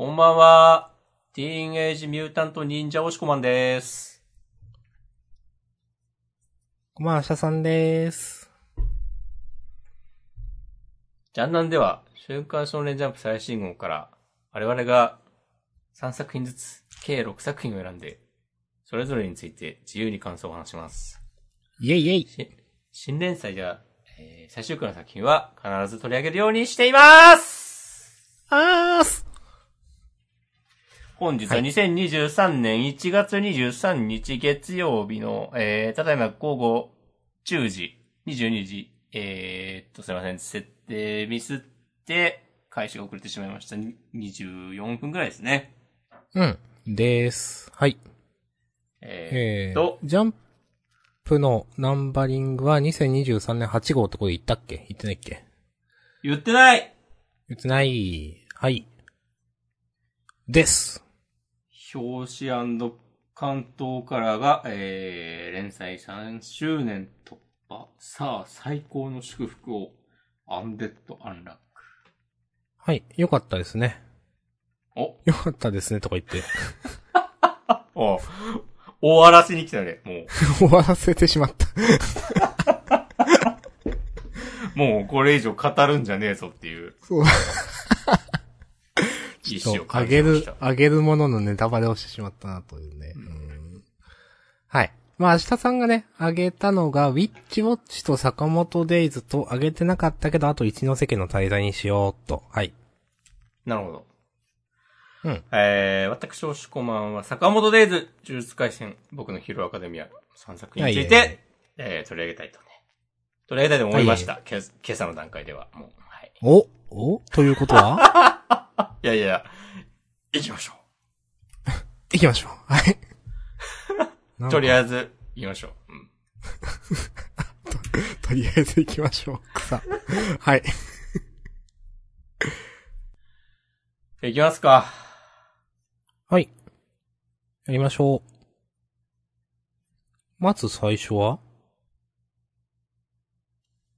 こんばんは。ティーンエイジミュータント忍者押しこまんです。こんばんは、シャさんでーす。ジャンナンでは、週刊少年ジャンプ最新号から、我々が3作品ずつ、計6作品を選んで、それぞれについて自由に感想を話します。イェイイェイ。し新連載では、えー最終回の作品は必ず取り上げるようにしていますあーす。本日は2023年1月23日月曜日の、えー、ただいま午後10時、22時、えーっと、すいません、設定ミスって、開始が遅れてしまいました。に24分くらいですね。うん。でーす。はい。えーえーっと、ジャンプのナンバリングは2023年8号ってこれ言ったっけ？言ってないっけ？言ってない言ってない。はい。です。表紙関東からが、えー、連載3周年突破。さあ、最高の祝福を、アンデッド・アンラック。はい。よかったですね。お、よかったですね、とか言って。お、終わらせに来たね、もう。終わらせてしまった。もうこれ以上語るんじゃねえぞっていうそう。あ感じげるました、。あげるもののネタバレをしてしまったなというね。うんはい。まあ、明日さんがね、あげたのが、ウィッチウォッチと坂本デイズとあげてなかったけど、あと一ノ瀬家の滞在にしようと。はい。なるほど。うん。えー、私、おしこまんは、坂本デイズ、呪術回戦、僕のヒーローアカデミア、3作品について、はいはいはいえー、取り上げたいとね。取り上げたいと思いました。け今朝の段階では、もう、はい。おおということは？いやいや行きましょ 行きましょう。はい。う。とりあええず、行きましょう。うん。ず、とりあえず行きましょう。草。はい。行きますか。はい。やりましょう。まず最初は？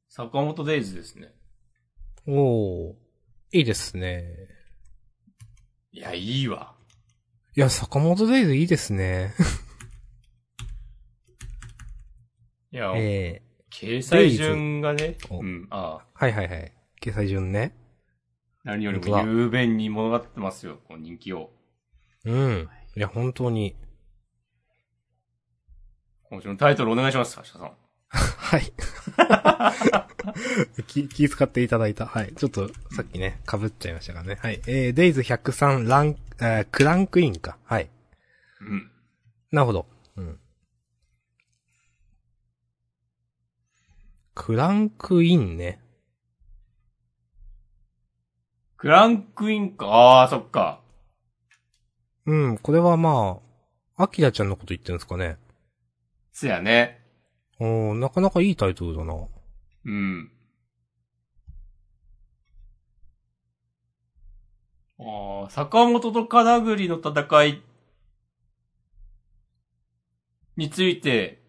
坂本デイズですね。おー。いいですね。いや、いいわ。いや、坂本デイズいいですね。いや、ええ掲載順がね、おうん、ああ、はいはいはい。掲載順ね。何よりも雄弁に物語ってますよ、この人気を。うん。いや、本当に。今週のタイトルお願いします、橋田さん。はい。気、気遣っていただいた。はい。ちょっと、さっきね、被っちゃいましたからね。はい。えー、デイズ103ラン、えー、クランクインか。はい。うん。なるほど。うん。クランクインね。クランクインか。ああ、そっか。うん、これはまあ、アキラちゃんのこと言ってるんですかね。つやね。おー、なかなかいいタイトルだな。うん。ああ、坂本と金栗の戦いについて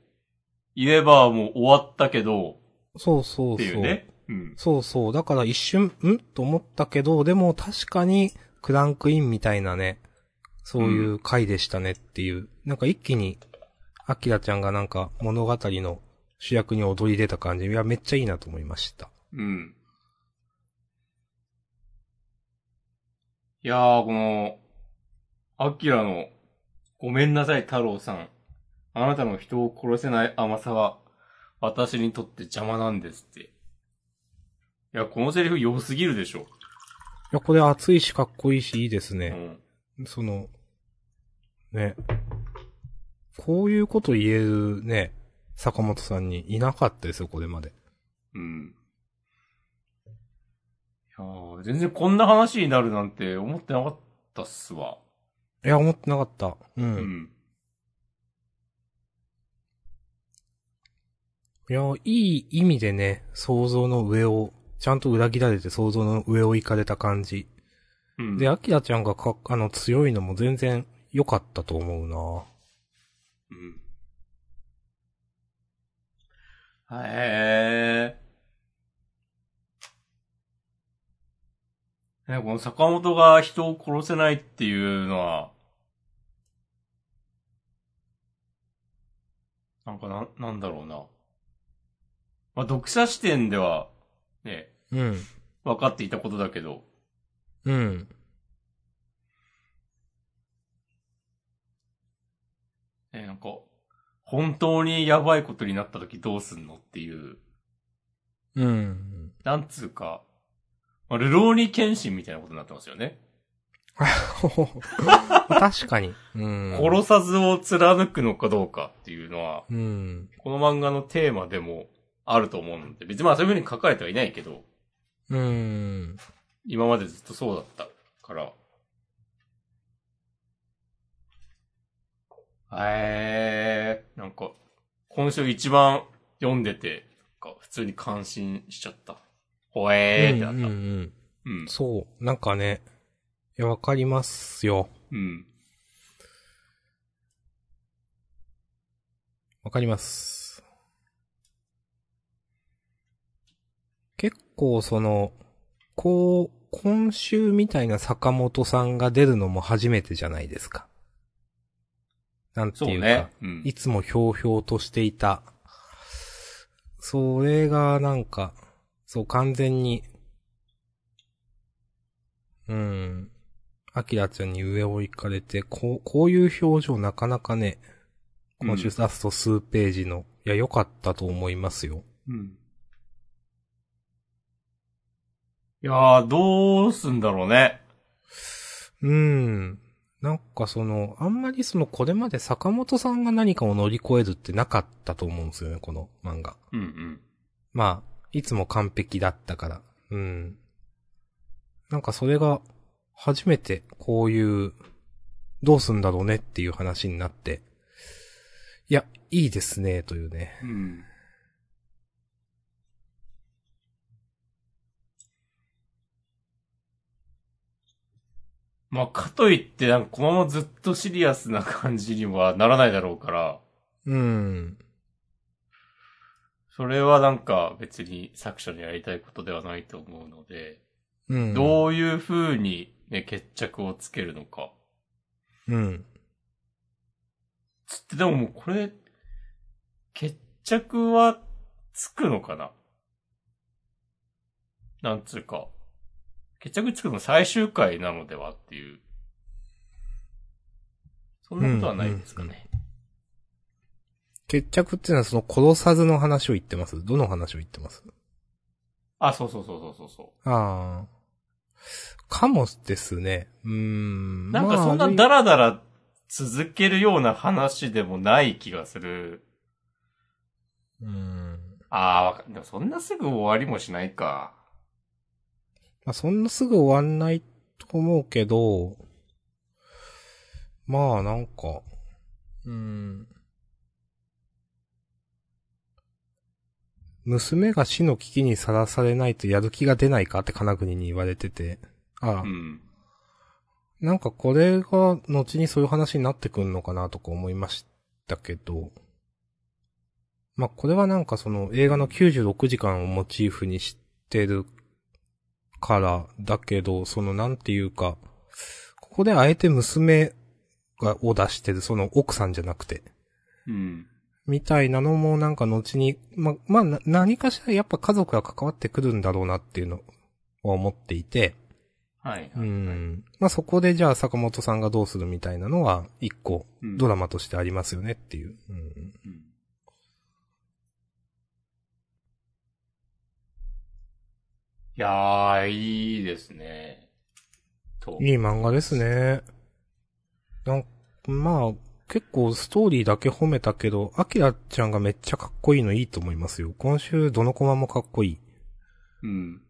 言えばもう終わったけど、そうそうそう。っていうね。うん。そうそう。だから一瞬、ん？と思ったけど、でも確かにクランクインみたいなね、そういう回でしたねっていう。なんか一気に、アキラちゃんがなんか物語の主役に踊り出た感じ。いや、めっちゃいいなと思いました。うん。いやー、この、アキラの、ごめんなさい太郎さん。あなたの人を殺せない甘さは、私にとって邪魔なんですって。いや、このセリフ良すぎるでしょ。いや、これ熱いしかっこいいしいいですね。うん。その、ね。こういうこと言えるね、坂本さんにいなかったですよ、これまで。うん。いやー、全然こんな話になるなんて思ってなかったっすわ。いや、思ってなかった。うん。うん。いや、いい意味でね、想像の上を、ちゃんと裏切られて想像の上を行かれた感じ。うん。で、アキラちゃんがか、あの、強いのも全然良かったと思うな。うん。へえ。ね、この坂本が人を殺せないっていうのは、なんかな、なんだろうな。まあ、読者視点では、ね、うん。分かっていたことだけど、うん。ね、なんか、本当にやばいことになった時どうすんのっていう、うん。なんつうか、まあ、ルローニケンシンみたいなことになってますよね。確かに。うん。殺さずを貫くのかどうかっていうのは、うん。この漫画のテーマでもあると思うので、別にまあそういう風に書かれてはいないけど、うん。今までずっとそうだったから。えー、なんか、今週一番読んでて、なんか普通に感心しちゃった。ほえーってなった。うんううん。んうん。そう。なんかね。いや、わかりますよ。うん。わかります。結構その、こう、今週みたいな坂本さんが出るのも初めてじゃないですか。なんていうか、そうね。うん。いつもひょうひょうとしていた。それがなんか、そう完全に、うん。アキラちゃんに上を行かれて、こう、こういう表情なかなかね、今週ラスト数ページの、いや、良かったと思いますよ。うん。いやー、どうすんだろうね。うん。なんかその、あんまりその、これまで坂本さんが何かを乗り越えるってなかったと思うんですよね、この漫画。うんうん。まあ、いつも完璧だったから。うん。なんかそれが、初めてこういう、どうすんだろうねっていう話になって、いや、いいですね、というね。うん。まあ、かといって、なんか、このままずっとシリアスな感じにはならないだろうから、うん。それはなんか別に作者のやりたいことではないと思うので、うん。どういう風にね、決着をつけるのか。うん。つって、でももうこれ、決着はつくのかななんつうか、決着つくの最終回なのではっていう。そんなことはないですかね。決着っていうのはその殺さずの話を言ってます？どの話を言ってます？あ、そうそうそうそうそうそああ。かもですね。うーん。う。なんかまあそんなダラダラ続けるような話でもない気がする。うん。ああ、わかでもそんなすぐ終わりもしないか。まあ、そんなすぐ終わんないと思うけど、まあなんか、うん。娘が死の危機にさらされないとやる気が出ないかって金国に言われてて、ああ、うん。なんかこれが後にそういう話になってくんのかなとか思いましたけど、まあこれはなんかその映画の96時間をモチーフにしてるからだけど、そのなんていうか、ここであえて娘がを出してるその奥さんじゃなくて、うん。みたいなのもなんか後に、ま、まあ、な何かしらやっぱ家族が関わってくるんだろうなっていうのを思っていて、はい。うはいん。まあ、そこでじゃあ坂本さんがどうするみたいなのは、一個、うんドラマとしてありますよねっていう。うん。うんいやー、いいですね。と。いい漫画ですね。なんまあ、結構ストーリーだけ褒めたけど、アキラちゃんがめっちゃかっこいいのいいと思いますよ。今週どのコマもかっこいい。うん。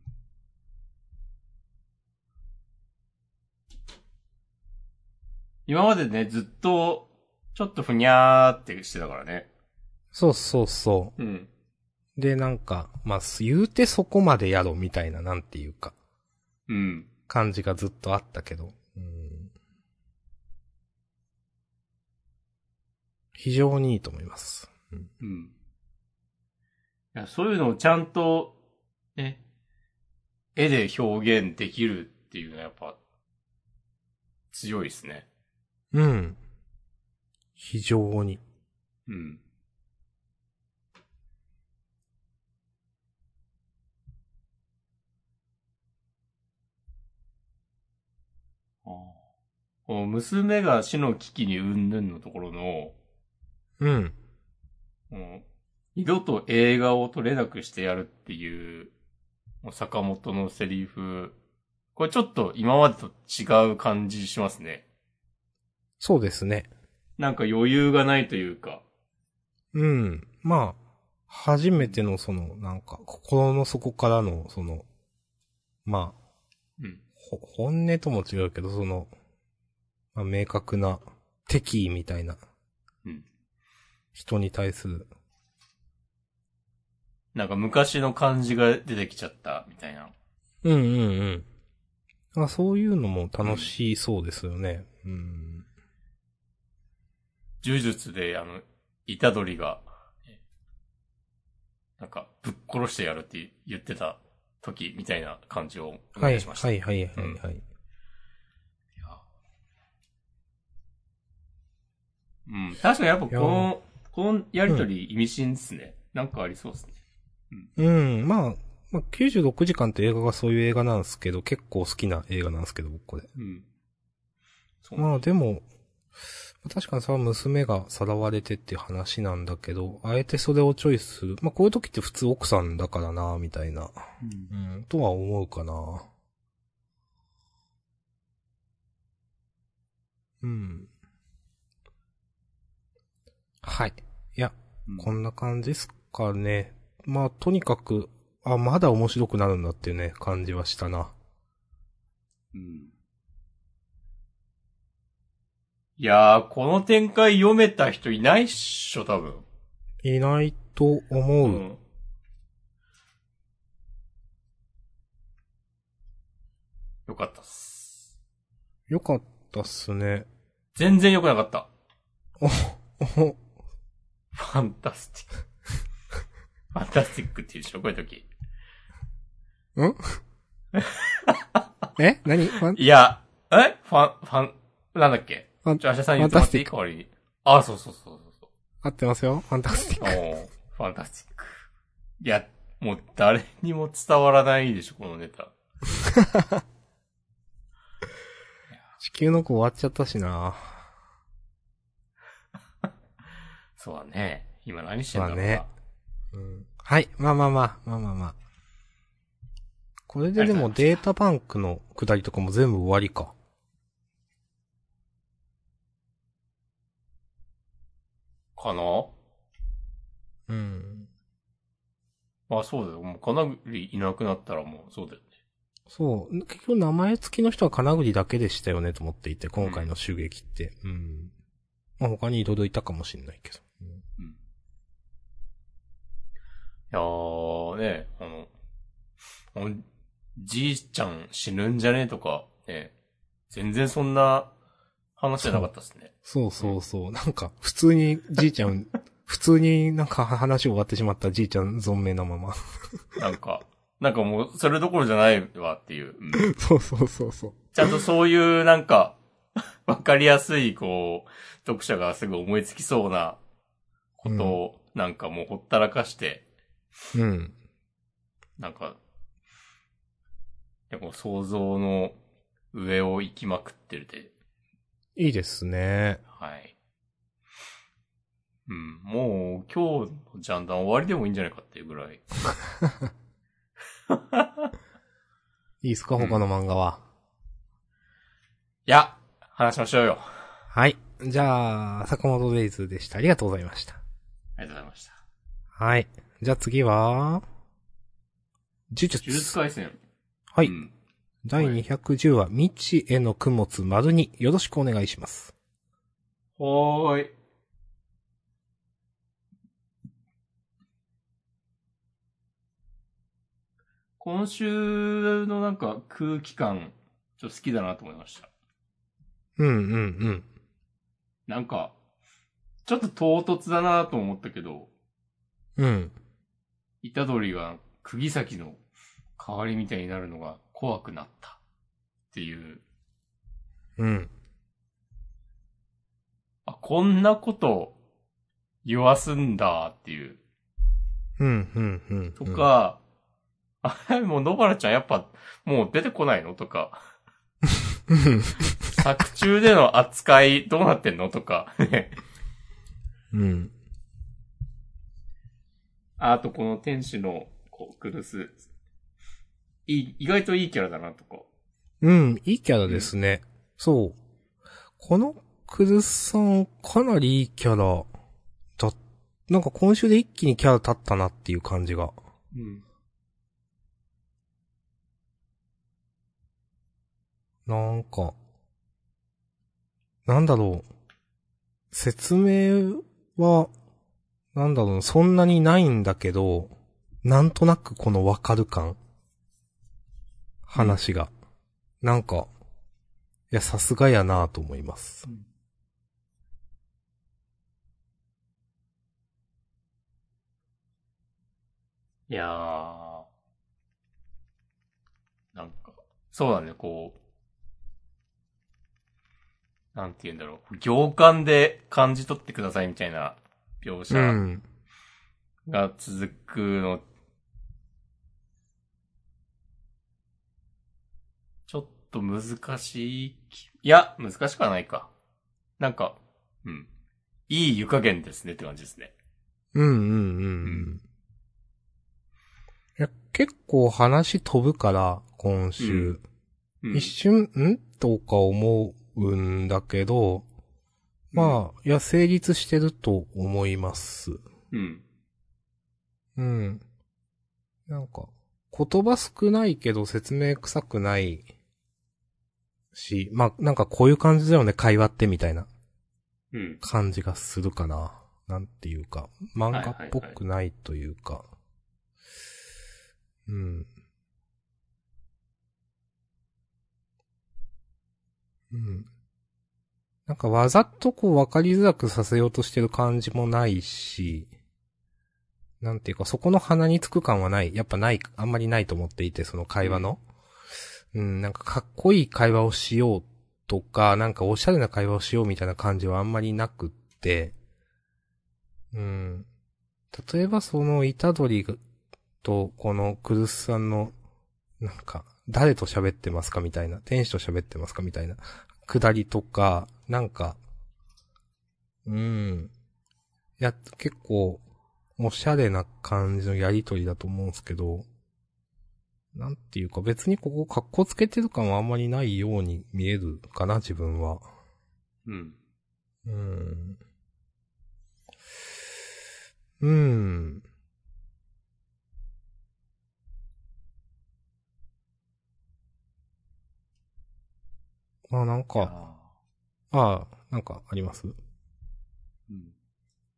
今までね、ずっと、ちょっとふにゃーってしてたからね。そうそうそうん。う。で、なんか、まあ、言うてそこまでやろみたいな、なんていうか、うん。感じがずっとあったけど。うん非常にいいと思います。うんうん。いや、そういうのをちゃんと、ね、絵で表現できるっっていうのはやっぱ、強いですね。うん。非常に。うん。ああこの娘が死の危機にうんぬんのところの、うん。もう二度と映画を撮れなくしてやるっていう、もう坂本のセリフ、これちょっと今までと違う感じしますね。そうですね。なんか余裕がないというか。うん。まあ、初めてのその、なんか、心の底からの、その、まあ、うん。ほ本音とも違うけど、その、まあ、明確な敵意みたいなうん。人に対する。なんか昔の感じが出てきちゃったみたいな。うんうんうん。あそういうのも楽しそうですよね。うん。呪術で、あの、虎杖が、えなんか、ぶっ殺してやるって言ってた時みたいな感じを思はいい出しました。はいはいはいはい。いやうん。確かにやっぱこの、このやりとり意味深ですね。なんかありそうですね。うん、まあ、まあ、96時間って映画がそういう映画なんですけど、結構好きな映画なんですけど、僕これ。うん。まあでも、確かにさ、娘がさらわれてって話なんだけど、あえてそれをチョイスする。まあこういう時って普通奥さんだからな、みたいな。うんうん、とは思うかな。うん。はい。いや、うんこんな感じですかね。まあ、とにかく、あ、まだ面白くなるんだっていうね、感じはしたな。うん。いやー、この展開読めた人いないっしょ、多分。いないと思う。ん。よかったっす。よかったっすね。全然良くなかった。お、ファンタスティック。ファンタスティックって言うでしょ、こういう時。ん？え？何？ファン？いや、え？ファン、ファン、なんだっけ？ファンちょ、アシャさん言ってもらっていいわりに。あ、そうそうそうそうそう。合ってますよファンタスティック。ファンタスティック。いや、もう誰にも伝わらないでしょ、このネタ。地球の子終わっちゃったしな。そうだね。今何してんだろうな。まあねうん。はい。まあまあまあ、まあまあまあ。これででもデータバンクの下りとかも全部終わりか。かな？うん。まあそうだよ。もうかなりいなくなったらもうそうだよね。そう。結局名前付きの人は金栗だけでしたよねと思っていて、今回の襲撃って。うん。まあ他にいろいろいたかもしれないけど。うんうん。いやーね、あの、あのじいちゃん死ぬんじゃねとか、ね、全然そんな話じゃなかったですね。そうそうそう。なんか、普通にじいちゃん、普通になんか話終わってしまったじいちゃん存命なまま。なんか、なんかもう、それどころじゃないわっていう。うんそうそうそうそう。ちゃんとそういうなんか、わかりやすい、こう、読者がすぐ思いつきそうなことを、なんかもうほったらかして、うん。なんか、いやこう想像の上を行きまくってるで、いいですね。はい。うん、もう今日のジャンダン終わりでもいいんじゃないかっていうぐらい。いいですか他の漫画は。いや、話しましょうよ。はい。じゃあ、坂本デイズでした。ありがとうございました。ありがとうございました。はい。じゃあ次は、呪術。呪術回戦。はい。うん第210話、未知への供物丸によろしくお願いします。はーい。今週のなんか空気感、ちょっと好きだなと思いました。うんうんうん。なんか、ちょっと唐突だなと思ったけど、うん。虎杖が釘崎の代わりみたいになるのが怖くなった。っていう、うん。あ、こんなこと言わすんだっていう。うん、うん、うん。とか、あれ、もう野原ちゃんやっぱもう出てこないのとか、うん。作中での扱いどうなってんのとか、ねうん。あとこの天使のこうクルス、いい、意外といいキャラだなとか。うん、いいキャラですね。そう。このクルスさん、かなりいいキャラだ、なんか今週で一気にキャラ立ったなっていう感じが。うん。なんか、なんだろう。説明は、なんだろう、そんなにないんだけど、なんとなくこのわかる感。話が。なんか、いや、さすがやなと思います。いやー。なんか、そうだね、こう、なんて言うんだろう。行間で感じ取ってくださいみたいな描う写ん。が続くの、ちょっと難しい気。いや、難しくはないか。なんか、うん。いい湯加減ですねって感じですね。うんうんうんうん。いや、結構話飛ぶから、今週。うん一瞬、ん？とか思うんだけど、まあ、いや、成立してると思います。うん。うん。なんか、言葉少ないけど説明臭くないし、まあ、なんかこういう感じだよね、会話ってみたいなうん。感じがするかな。なんていうか、漫画っぽくないというか。うん。うん。なんかわざとこう分かりづらくさせようとしてる感じもないし、なんていうかそこの鼻につく感はない。やっぱない、あんまりないと思っていて、その会話の。うん、なんかかっこいい会話をしようとか、なんかおしゃれな会話をしようみたいな感じはあんまりなくって、うん。例えばその、イタドリと、このクルスさんの、なんか、誰と喋ってますかみたいな、天使と喋ってますかみたいな、くだりとか、なんか、うん。いや、結構、おしゃれな感じのやりとりだと思うんですけど、なんていうか別にここ格好つけてる感はあんまりないように見えるかな、自分は。うん。うん。うん。まあなんか、ああ、なんかあります？うん。い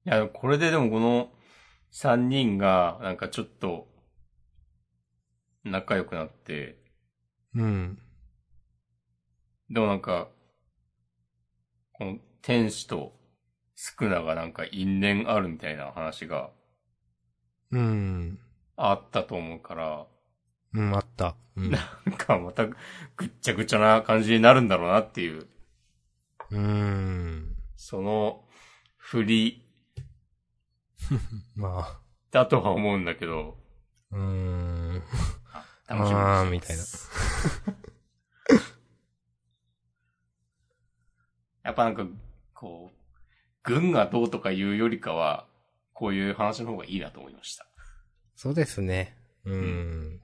や、これででもこの三人が、なんかちょっと、仲良くなって、うん。でもなんか、この天使とスクナがなんか因縁あるみたいな話がうん。あったと思うから、うん、あった。うん。なんかまたぐっちゃぐちゃな感じになるんだろうなっていう、うん。その振りまあ、だとは思うんだけど、うーん。楽しみあーみたいな。やっぱなんか、こう、軍がどうとかいうよりかは、こういう話の方がいいなと思いました。そうですね。うん。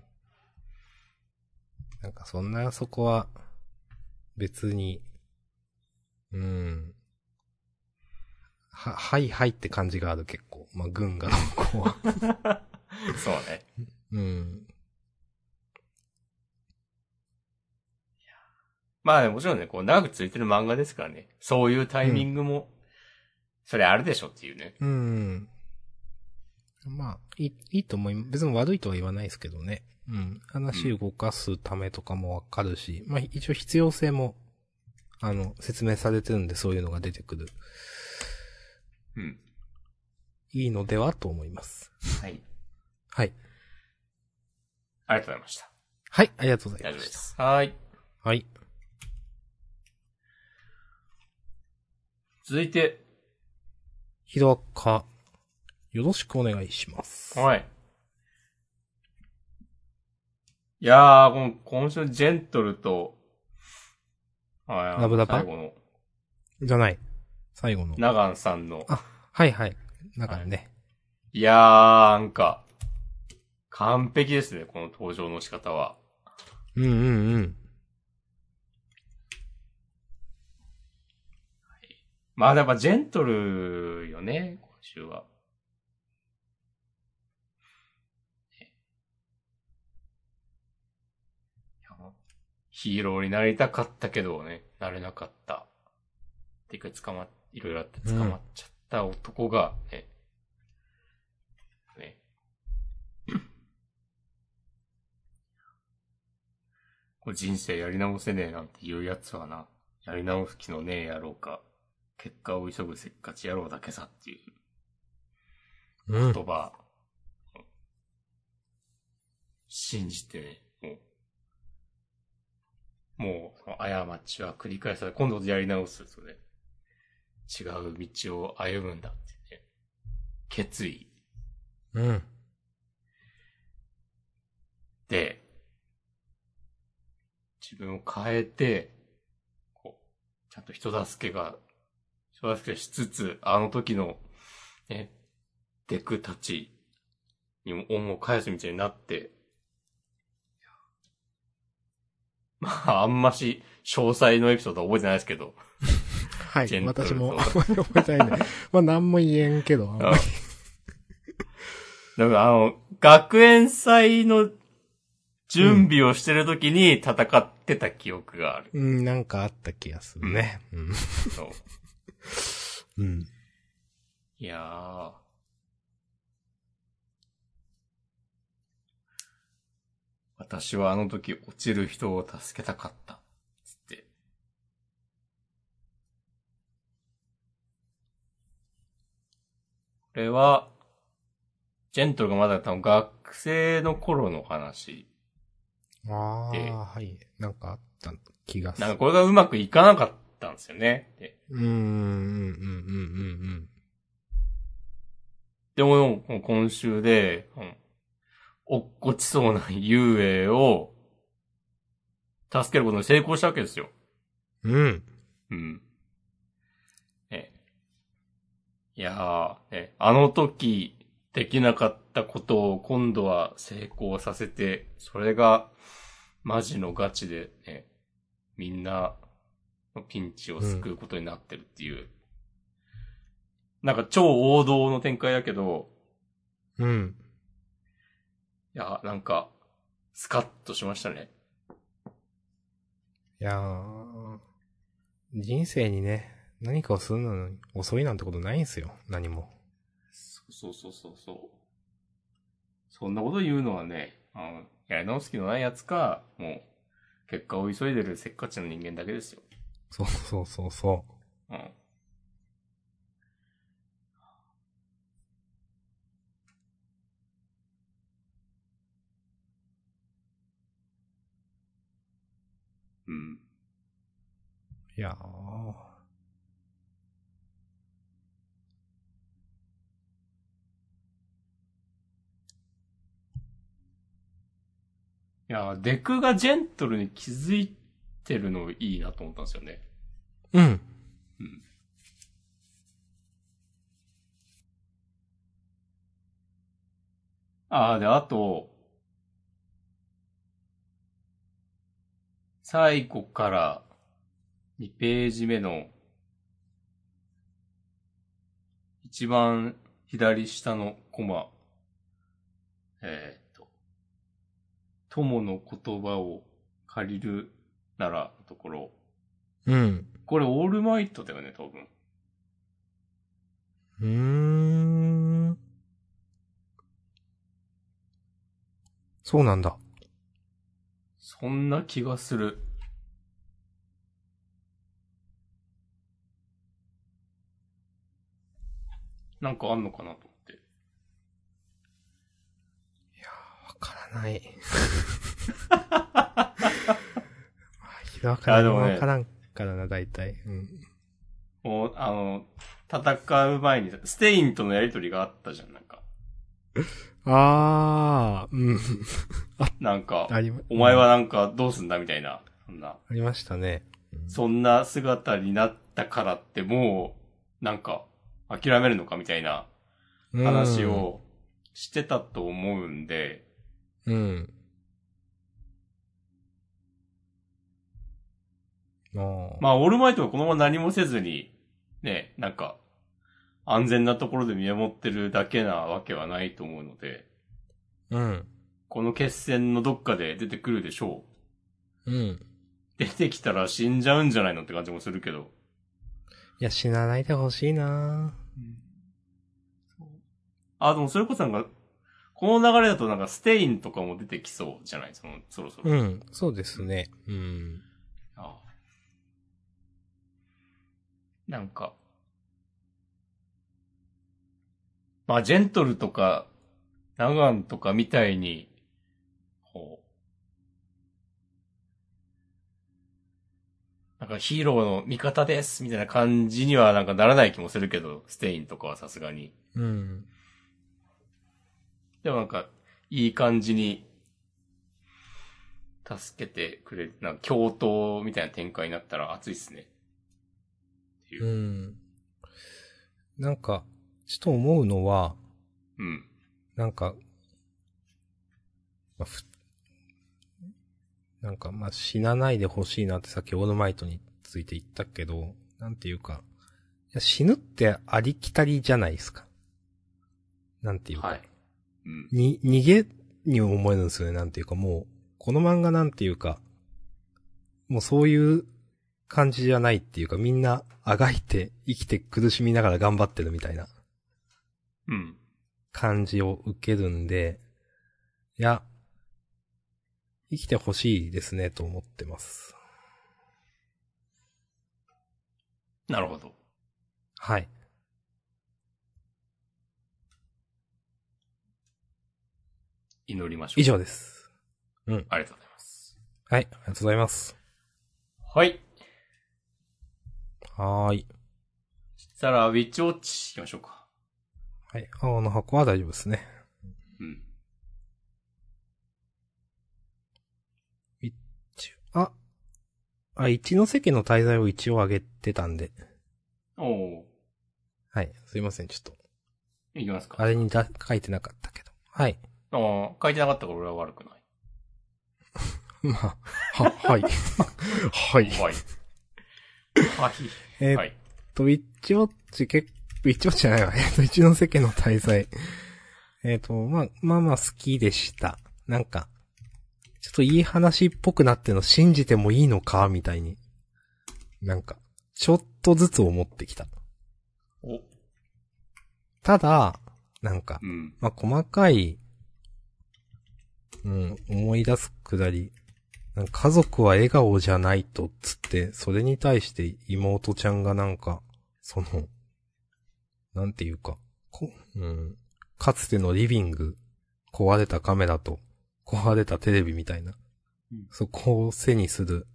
なんかそんなそこは、別に、うん。は、はいはいって感じがある結構。まあ、軍がこうは。そうね。うん。まあね、もちろんね、こう長く続いてる漫画ですからね、そういうタイミングも、それあるでしょっていうね。うん。まあ、いい、いいと思い、別に悪いとは言わないですけどね。うん。話動かすためとかもわかるし、まあ一応必要性も、あの、説明されてるんでそういうのが出てくる。うん。いいのではと思います。はい。はい。ありがとうございました。はい、ありがとうございました。大丈夫です。はい。はい。続いて。ひどか、よろしくお願いします。はい。いやー、この今週ジェントルとはいラブラバ最後の、じゃない。最後の。ナガンさんの、あはいはい。だからね。いやー、なんか、完璧ですね、この登場の仕方は。うんうんうん。まあ、やっぱジェントルよね、今週は。ヒーローになりたかったけどね、なれなかった。っていうか捕まっ、いろいろあって捕まっちゃった男が、ね、ね。これ人生やり直せねえなんて言うやつはな、やり直す気のねえやろうか。結果を急ぐせっかち野郎だけさっていううん言。葉、信じてね、もう、もう、過ちは繰り返され、今度やり直すですよね。違う道を歩むんだってね。決意うん。で、自分を変えて、こう、ちゃんと人助けが、人助けしつつ、あの時の、ね、デクたちにも恩を返すみたいになって、まあ、あんまし、詳細のエピソードは覚えてないですけど、はい私もとあんまり覚えてないね。まあ、なんも言えんけど。あんまりだからあの、学園祭の準備をしてる時に戦ってた記憶がある。うん、なんかあった気がするね。うん。そううん。いやー。私はあの時落ちる人を助けたかった。つって。これは、ジェントルがまだ多分学生の頃の話。でああ、はい。なんかあった気がする。なんかこれがうまくいかなかったんですよね。でうーん、うん、うん、うん、でも、今週で、うん、落っこちそうな遊泳を、助けることに成功したわけですよ。うん。うん。うん。え。いやー、え、あの時できなかったことを今度は成功させて、それがマジのガチでね、みんなのピンチを救うことになってるっていう。なんか超王道の展開だけど、うん。いや、なんか、スカッとしましたね。いやー、人生にね、何かをするのに遅いなんてことないんすよ。何も。そうそうそうそうそんなこと言うのはね、あの、やり直す気のないやつか、もう、結果を急いでるせっかちな人間だけですよ。そうそうそうそうん。うん。う。いやー。いや、デクがジェントルに気づいてるのいいなと思ったんですよね。うん。うん。ああ、で、あと、最後から2ページ目の一番左下のコマ、えーっと、友の言葉を借りるならのところ、うん。これオールマイトだよね、多分。うーん。そうなんだ。そんな気がする。なんかあんのかなと思って。わからない。まあひどからあでもねわからんからな、大体。うん。もう、あの、戦う前に、ステインとのやりとりがあったじゃん、なんか。あー、うん。なんか、お前はなんかどうすんだみたいな、そんな。ありましたね。そんな姿になったからってもう、なんか、諦めるのかみたいな話をしてたと思うんで、うん。まあ、オールマイトがこのまま何もせずに、ね、なんか、安全なところで見守ってるだけなわけはないと思うので、うん。この決戦のどっかで出てくるでしょう。うん。出てきたら死んじゃうんじゃないのって感じもするけど。いや、死なないでほしいなあ、でもそれこそなんか、この流れだとなんかステインとかも出てきそうじゃない？その、そろそろ。うん。そうですね。うん。ああなんか、まあ、ジェントルとか、ナガンとかみたいに、こう、なんかヒーローの味方ですみたいな感じにはなんかならない気もするけど、ステインとかはさすがに。うん。でもなんか、いい感じに、助けてくれる、なんか共闘みたいな展開になったら熱いっすね。っていうう。ん。なんか、ちょっと思うのは、うん。なんか、まあ、ふ、なんか、まあ、死なないでほしいなってさっきオールマイトについて言ったけど、なんていうか、いや死ぬってありきたりじゃないですか。なんていうか、はい。うん。に、逃げに思えるんですよね、なんていうか、もう、この漫画なんていうか、もうそういう感じじゃないっていうか、みんなあがいて生きて苦しみながら頑張ってるみたいなうん。感じを受けるんで、いや、生きてほしいですね、と思ってます。なるほど。はい。祈りましょう。以。上です。ありがとうございます。はい、ありがとうございます。はい。はーい。そしたら、ウィッチウォッチ行きましょうか。はい、青の箱は大丈夫ですね。うん。ちあ、あ、一ノ関の滞在を一応上げてたんで。おおはい。すいません、ちょっと。ー。いきますか。あれにだ書いてなかったけど。はい。ああ、書いてなかったから俺は悪くない。まあ、は、はい。はい。はい。はい。えーっはい。と、ウィッチウォッチ結構、ウィッチウォッチじゃないわ。えーっと、一ノ関の滞在。えーっと、まあ、まあまあ好きでした。なんか、ちょっといい話っぽくなってんの信じてもいいのかみたいに。なんか、ちょっとずつ思ってきた。お、ただ、なんか、うん。まあ、細かい、うん、思い出すくだり、家族は笑顔じゃないと、つって、それに対して妹ちゃんがなんか、その、なんていうか、こうん、かつてのリビング、壊れたカメラと、壊れたテレビみたいな、うんそこを背にする、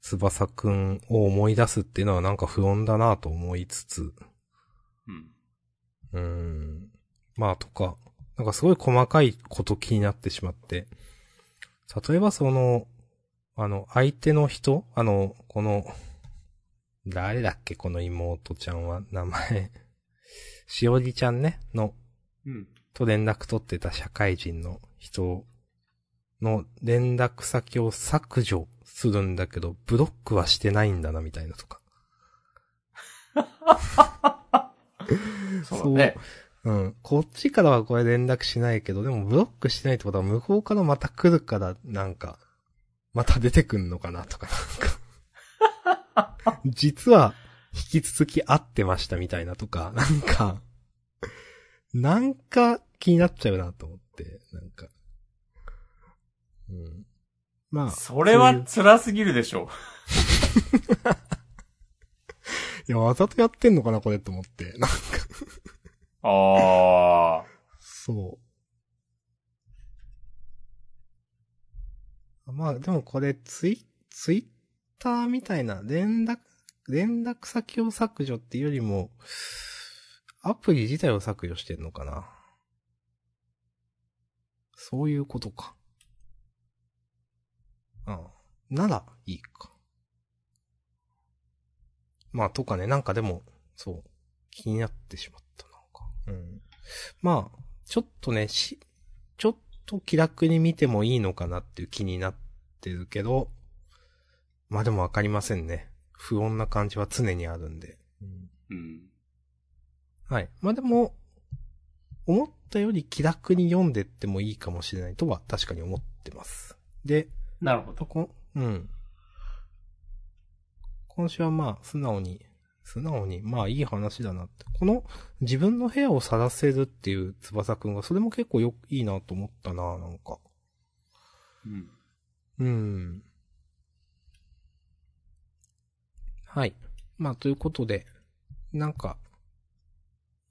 翼くんを思い出すっていうのはなんか不穏だなと思いつつ、うん。うーん。まあ、とか、なんかすごい細かいこと気になってしまって。例えばその、あの、相手の人あの、この、誰だっけこの妹ちゃんは、名前。しおりちゃんね、の、うん。と連絡取ってた社会人の人の連絡先を削除するんだけど、ブロックはしてないんだな、みたいなとか。そうだね。うん。こっちからはこれ連絡しないけど、でもブロックしないってことは向こうからまた来るから、なんか、また出てくんのかなとか、なんか。実は、引き続き会ってましたみたいなとか、なんか、なんか気になっちゃうなと思って、なんか。うん。まあ。それは辛すぎるでしょ。いや、わざとやってんのかなこれと思って。なんか、ああ。そう。まあ、でもこれ、ツイ、ツイッターみたいな、連絡、連絡先を削除っていうよりも、アプリ自体を削除してんのかな。そういうことか。ああ。なら、いいか。まあ、とかね、なんかでも、そう、気になってしまった、うん。まあ、ちょっとね、し、ちょっと気楽に見てもいいのかなっていう気になってるけど、まあでもわかりませんね。不穏な感じは常にあるんで。うん。はい。まあでも、思ったより気楽に読んでってもいいかもしれないとは確かに思ってます。で、なるほど。こうん。今週はまあ、素直に、素直に、まあいい話だなって。この、自分の部屋を晒せるっていう翼くんが、それも結構よ、いいなと思ったな、なんか。うん。うん。はい。まあ、ということで、なんか、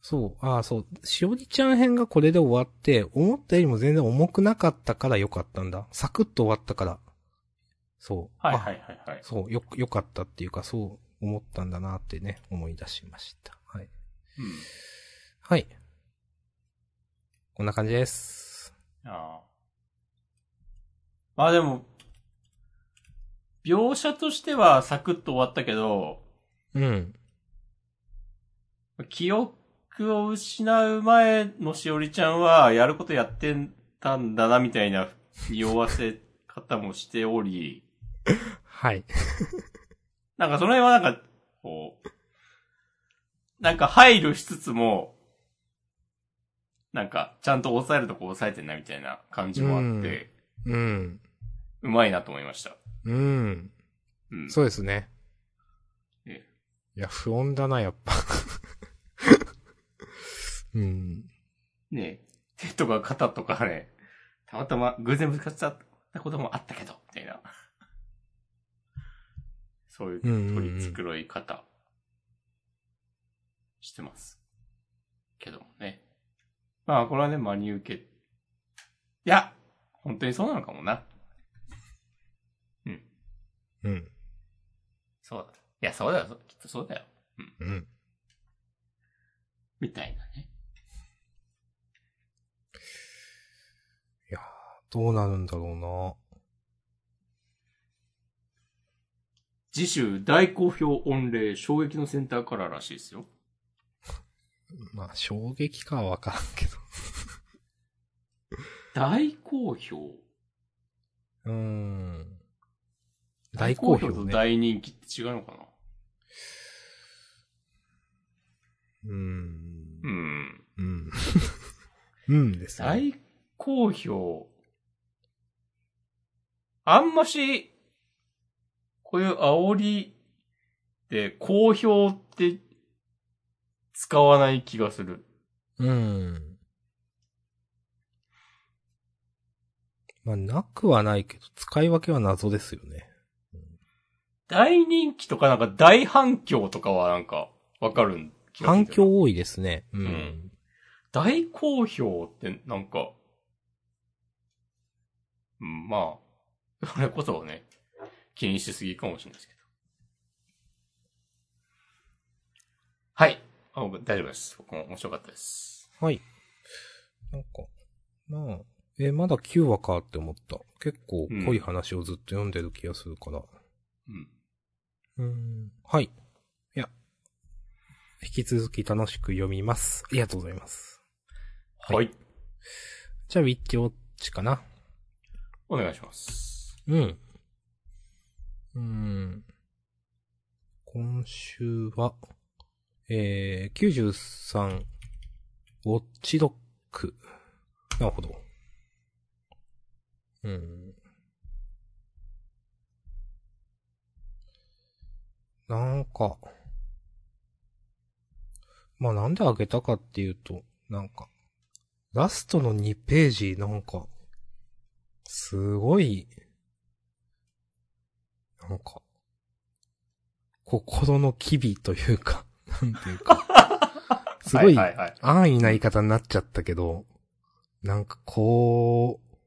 そう、ああ、そう、しおりちゃん編がこれで終わって、思ったよりも全然重くなかったからよかったんだ。サクッと終わったから。そう。あはいはいはいはい。そう、よ、よかったっていうか、そう思ったんだなってね、思い出しました。はい。うん。はい。こんな感じです。ああ。まあでも、描写としてはサクッと終わったけど、うん。記憶を失う前のしおりちゃんは、やることやってたんだな、みたいな匂わせ方もしており、はい。なんかその辺はなんか、こう、なんか配慮しつつも、なんか、ちゃんと抑えるとこ抑えてんな、みたいな感じもあって、うん。うまいなと思いました。うん。うん。そうですね。えいや、不穏だな、やっぱ。うん。ね手とか肩とかね、たまたま偶然ぶつかっちゃったこともあったけど、みたいな。そういううんうんうん取り繕い方、してます。けどもね。まあ、これはね、真に受け。いや、本当にそうなのかもな。うん。うん。そうだ。いや、そうだよ。きっとそうだよ。うん。みたいなね。いやーどうなるんだろうな。次週大好評御礼衝撃のセンターカラーらしいですよ。まあ、衝撃かはわからんけど。大好評？うーん。大好評とね。大人気って違うのかな？うーんう。ん。うん。うんですね。大好評。あんまし、こういう煽りで好評って使わない気がする。うん。まあ、なくはないけど、使い分けは謎ですよね。大人気とかなんか大反響とかはなんかわかる反響多いですね。ううんん。大好評ってなんか、うん、まあ、それこそね、気にしすぎかもしれないですけど。はい。あ僕大丈夫です。僕も面白かったです。はい。なんか、まあ、え、まだ9話かって思った。結構濃い話をずっと読んでる気がするから。うん。うーん。はい。いや、引き続き楽しく読みます。ありがとうございます。はいはい。じゃあ、ウィッチウォッチかな。お願いします。うん。うん。今週は、えー、93、ウォッチドック。なるほど。うん。なんか、まあなんであげたかっていうと、なんか、ラストの2ページ、なんか、すごい、なんか、心の機微というか、なんていうか、すごい。安易な言い方になっちゃったけど、なんかこう、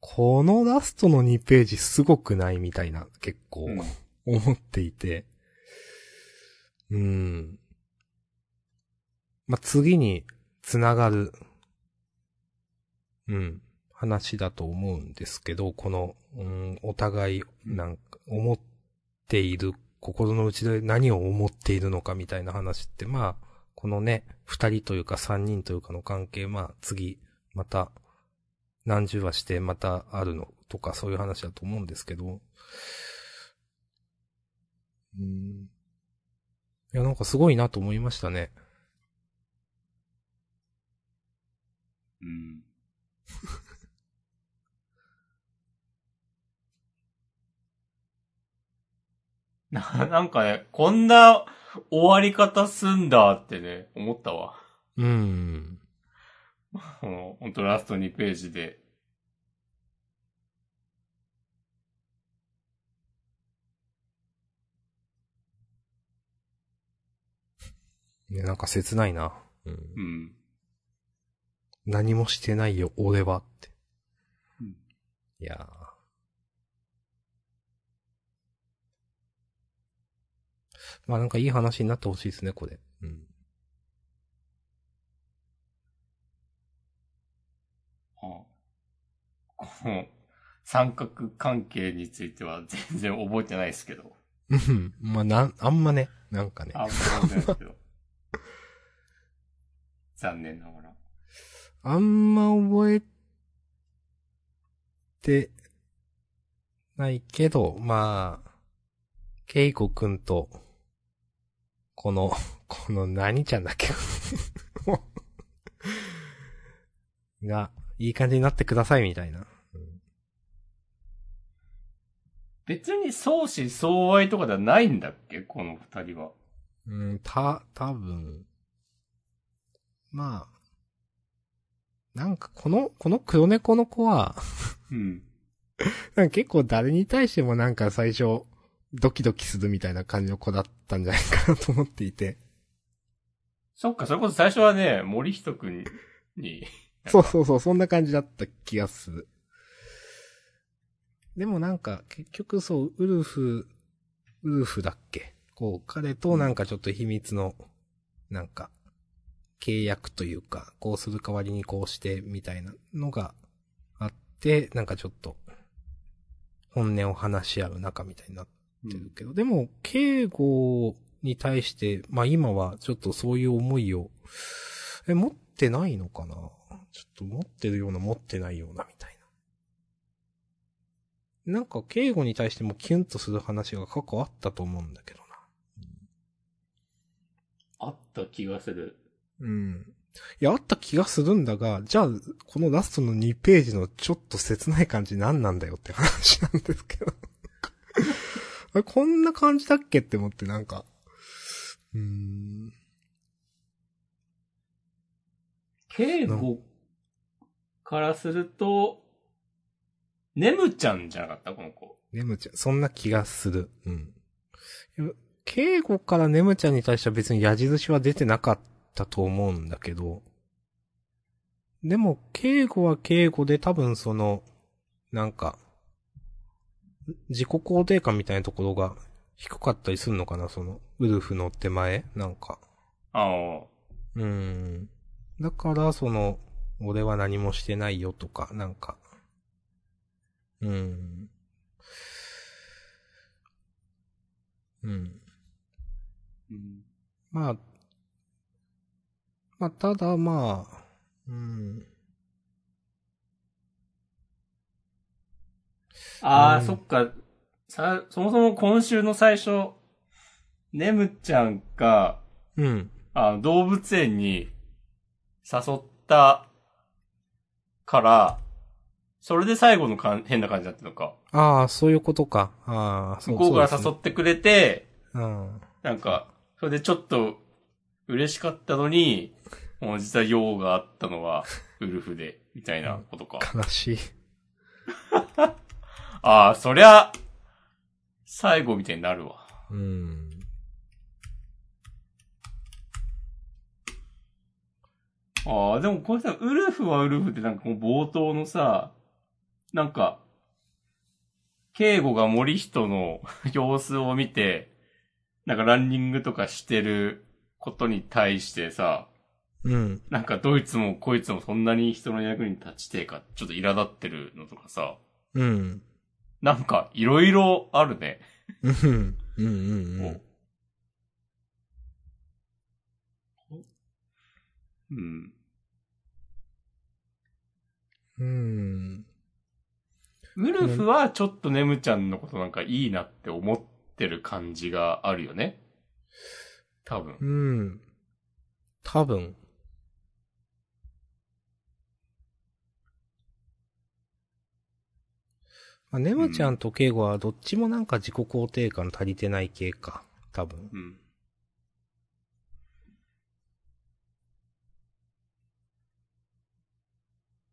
このラストの2ページすごくないみたいな、結構、うん。思っていて、うん。まあ、次に繋がる、うん、話だと思うんですけど、この、うん、お互い、なんか、思っている、心の内で何を思っているのかみたいな話って、まあ、このね、二人というか三人というかの関係、まあ、次、また、何十話してまたあるのとか、そういう話だと思うんですけど、うん。いや、なんかすごいなと思いましたね。うん。な、なんかね、こんな終わり方すんだってね、思ったわ。うん。この、ほんとラスト2ページで。ね、なんか切ないな。うん。うん。何もしてないよ、俺はって。うんいやーまあなんかいい話になってほしいですね、これ。うん。はあこの、三角関係については全然覚えてないですけど。うん。まあなん、あんまね、なんかね。あんまり覚えてないですけど。残念ながら。あんま覚えてないけど、まあ、ケイコくんと、この、この何ちゃんだっけ？が、いい感じになってくださいみたいな。別に相思相愛とかではないんだっけ？この二人は。うん、た、多分まあ、なんかこの、この黒猫の子は、うん。なんか結構誰に対してもなんか最初、ドキドキするみたいな感じの子だったんじゃないかなと思っていて。そっか、それこそ最初はね、森人くんに、そうそうそう、そんな感じだった気がする。でもなんか、結局そう、ウルフ、ウルフだっけ？こう、彼となんかちょっと秘密の、なんか、契約というか、こうする代わりにこうして、みたいなのがあって、なんかちょっと、本音を話し合う仲みたいになってるけど、でも、敬語に対して、まあ今はちょっとそういう思いを、え、持ってないのかな？ちょっと持ってるような持ってないようなみたいな。なんか、敬語に対してもキュンとする話が過去あったと思うんだけどな。あった気がする。うん。いや、あった気がするんだが、じゃあ、このラストの2ページのちょっと切ない感じ何なんだよって話なんですけど。あれこんな感じだっけって思ってなんか、うーん。敬語からすると、ねむちゃんじゃなかった？この子。ネムちゃん、そんな気がする。うん。いや敬語からネムちゃんに対しては別に矢印は出てなかったと思うんだけど、でも、敬語は敬語で多分その、なんか、自己肯定感みたいなところが低かったりするのかな、その、ウルフの手前？なんか。ああ。うん。だから、その、俺は何もしてないよとか、なんか。うん。うん。うん。まあ、まあ、ただまあ、うん。ああ、うんそっか。さ、そもそも今週の最初、ねむちゃんが、うん。あの、動物園に誘ったから、それで最後のかん変な感じだったのか。ああ、そういうことか。ああ、そう向こうから誘ってくれて、うん。なんか、それでちょっと嬉しかったのに、もう実は用があったのはウルフで、みたいなことか。悲しい。ああ、そりゃ、最後みたいになるわ。うん。ああ、でもこれさ、ウルフはウルフってなんかもう冒頭のさ、なんか、敬語が森人の 様子を見て、なんかランニングとかしてることに対してさ、うん。なんかどいつもこいつもそんなに人の役に立ちてえか、ちょっと苛立ってるのとかさ、うん。なんかいろいろあるね。うん。うん。うん。うん。うん。うん。ウルフはちょっとネムちゃんのことなんかいいなって思ってる感じがあるよね。多分。うん。多分。まあ、ネムちゃんとケイゴはどっちもなんか自己肯定感足りてない系か。多分。うん。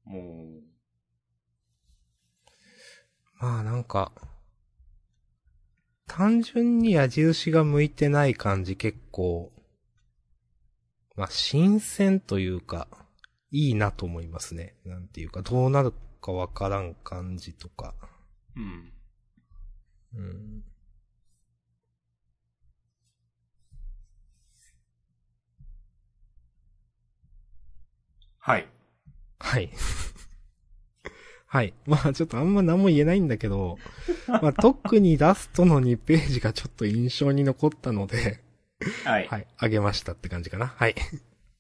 もまあなんか、単純に矢印が向いてない感じ結構、まあ新鮮というか、いいなと思いますね。なんていうか、どうなるかわからん感じとか。う、うん。うん。はい。はい。はい。まあちょっとあんま何も言えないんだけど、まあ特にラストの2ページがちょっと印象に残ったので、はい。はい、あげましたって感じかな。はい。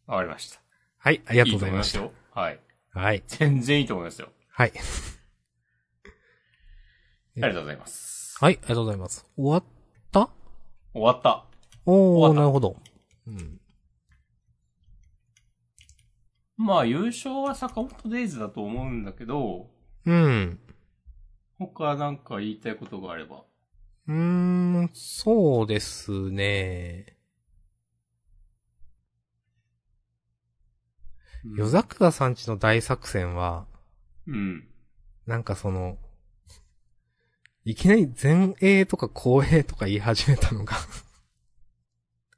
わかりました。はい、ありがとうございました。いいと思いますよ。はい。はい。全然いいと思いますよ。はい。ありがとうございます。はい、ありがとうございます。終わった？終わった。おー、なるほど。うん。まあ優勝は坂本デイズだと思うんだけど、うん。他なんか言いたいことがあれば。うーん、そうですね。夜桜さんちの大作戦は、うん。なんかその、いきなり前衛とか後衛とか言い始めたのが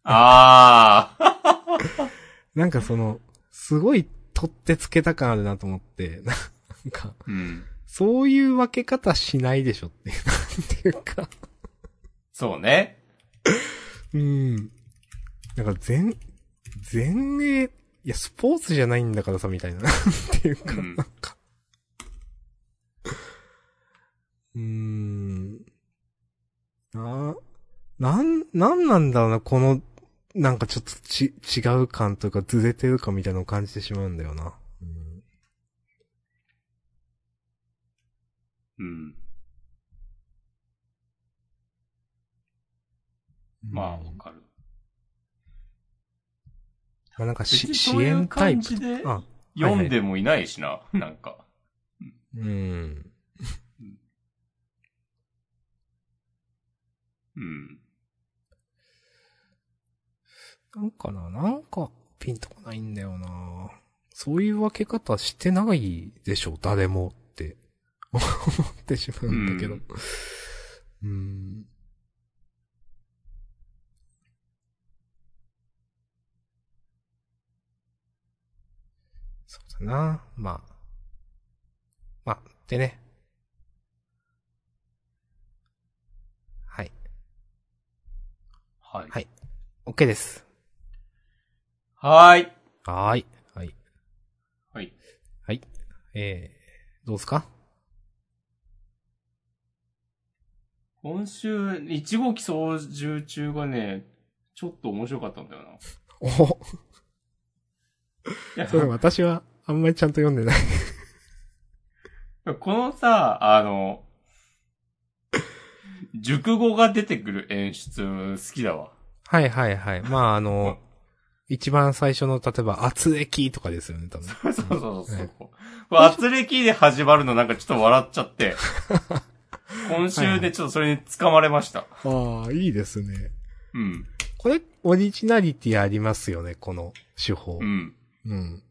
ああ なんかその、すごい取ってつけた感あるなと思って、なんか、うん。そういう分け方しないでしょっていう、なんていうか。そうね。うん。なんか全、前衛、いや、スポーツじゃないんだからさ、みたいな。なんていうか、うんなんか。うーん。な、なん、なんなんだろうな、この、なんかちょっとち、違う感というか、ずれてるかみたいなのを感じてしまうんだよな。うんうん。まあ、わかる。まあなんかし、支援タイプ読んでもいないしな、なんか。うん。うん。なんかな、なんか、ピンとこないんだよな。そういう分け方してないでしょ、誰もって。思ってしまうんだけど。ううんん。そうだな。まあ。まあ、でね。はい。はい。はい OK です。はーい。はーい。はい。はい。はい。えー、どうですか？今週、一号機操縦中がね、ちょっと面白かったんだよな。いおや それ私はあんまりちゃんと読んでない。このさ、あの、熟語が出てくる演出好きだわ。はいはいはい。まああの、一番最初の、例えば、圧力とかですよね、多分。そうそうそうそう。はいこれ圧力で始まるのなんかちょっと笑っちゃって。今週でちょっとそれに掴まれました。ああ、いいですね。うん。これ、オリジナリティありますよね、この手法。う。ん。うん。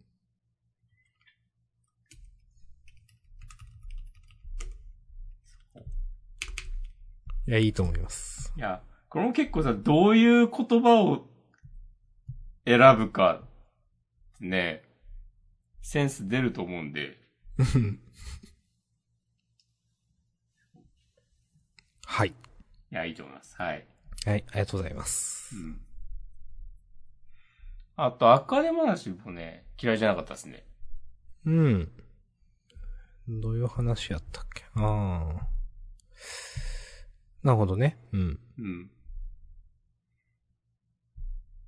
いや、いいと思います。いや、これも結構さ、どういう言葉を選ぶか、ね、センス出ると思うんで。う んはい。いや、いいと思います。はい。はい、ありがとうございます。うん。あと、赤根話もね、嫌いじゃなかったですね。うん。どういう話やったっけ？ああ。なるほどね。うん。うん。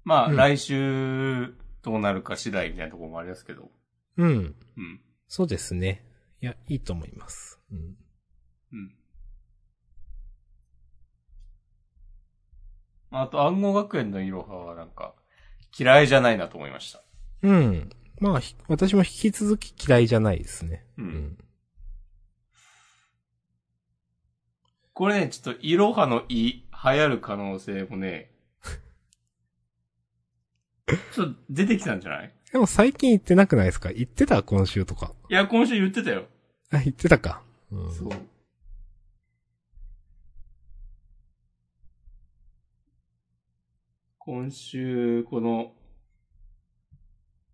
まあ、うん来週、どうなるか次第みたいなところもありますけど。うん。うん。そうですね。いや、いいと思います。うん。うん。あと、暗号学園のいろははなんか、嫌いじゃないなと思いました。うん。まあ、ひ私も引き続き嫌いじゃないですね。うんこれね、ちょっと、いろはのい、流行る可能性もね、ちょっと出てきたんじゃない？でも最近言ってなくないですか？言ってた？今週とか。いや、今週言ってたよ。あ、言ってたか。うん。そう。今週、この、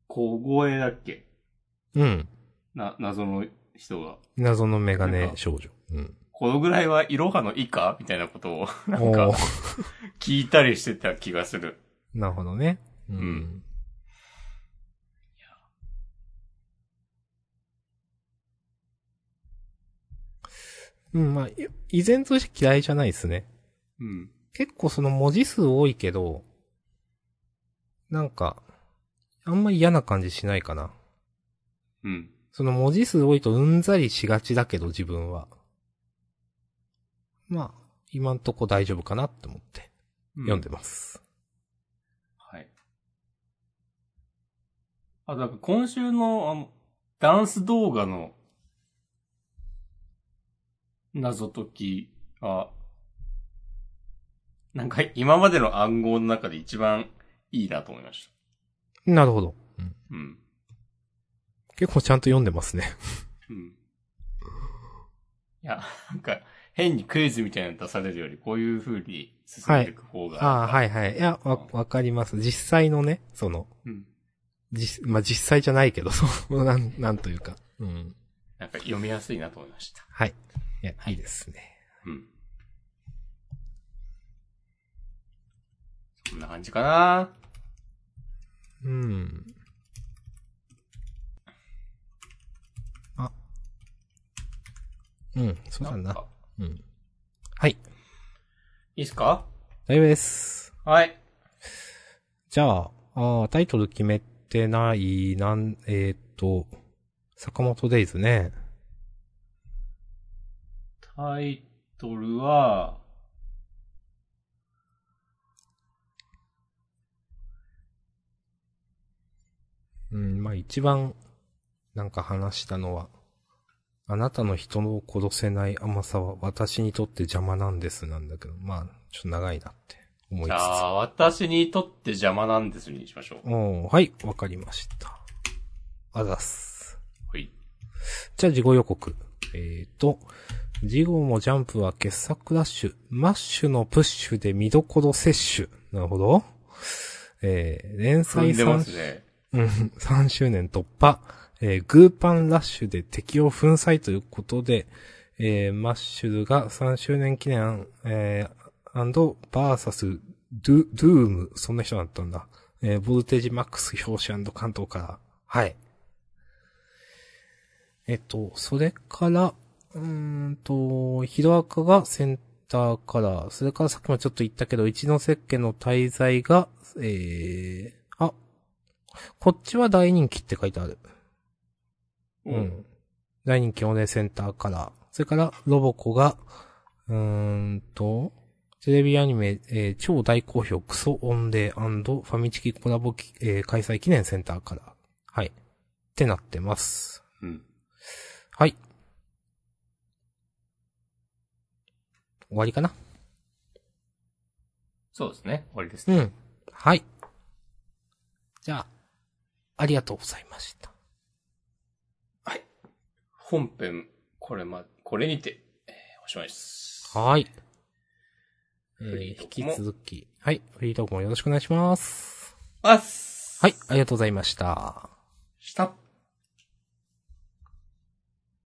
小声だっけ？うん。な、謎の人が。謎のメガネ少女。うん。このぐらいはイロハの以下みたいなことを、なんか聞いたりしてた気がする。なるほどね。ううんん。うん、まあ、い依然として嫌いじゃないですね。うん。結構その文字数多いけど、なんか、あんま嫌な感じしないかな。うん。その文字数多いとうんざりしがちだけど自分は。まあ、今んとこ大丈夫かなって思って読んでます。はい。あ、なんか今週の、あの、ダンス動画の謎解きは、なんか今までの暗号の中で一番いいなと思いましなるほど。うんた。うん。結構ちゃんと読んでますね。うん。いや、なんか、変にクイズみたいなの出されるより、こういう風に進んでいく方が。ああ、い。はいはい。いや、わ、わかります。実際のね、その、うん。実、まあ、実際じゃないけど、そう、なん、なんというか。うん。なんか読みやすいなと思いました。はい。いや、いいですね。うん。そんな感じかなうん。あ。うん、そうだな。んかうん。はい。いいっすか？大丈夫です。はい。じゃあ、あータイトル決めてない、なん、えーっと、坂本デイズね。タイトルは、うん、まあ一番、なんか話したのは、あなたの人を殺せない甘さは私にとって邪魔なんですなんだけど、まあ、ちょっと長いなって思いつつ。じゃあ、私にとって邪魔なんですにしましょう。おーはい、わかりました。あざっす。はい。じゃあ、次号予告。えーと、次号もジャンプは傑作ラッシュ、マッシュのプッシュで見どころ摂取。なるほど。えー、連載踏んでま3すね。うん、3周年突破。えーグーパンラッシュで敵を粉砕ということで、えーマッシュルが3周年記念、えー、アンド、バーサス、ドゥ、ドゥーム、そんな人だったんだ。えーボルテージマックス表紙関東から。はい。えっと、それから、うーんと、ヒロアカがセンターカラー、それからさっきもちょっと言ったけど、一ノ石家の滞在が、えー、あ、こっちは大人気って書いてある。う。ん。大人気オネセンターカラー。それから、ロボコが、うーんと、テレビアニメ、えー超大好評クソオンデーファミチキコラボき、えー開催記念センターカラー。はい。ってなってます。うん。はい。終わりかなそうですね。終わりですね。うん。はい。じゃあ、ありがとうございました。はい。本編、これま、これにて、えーおしまいです。はい。えーー、引き続き、はい。フリートークもよろしくお願いします。あっすはい、ありがとうございました。した。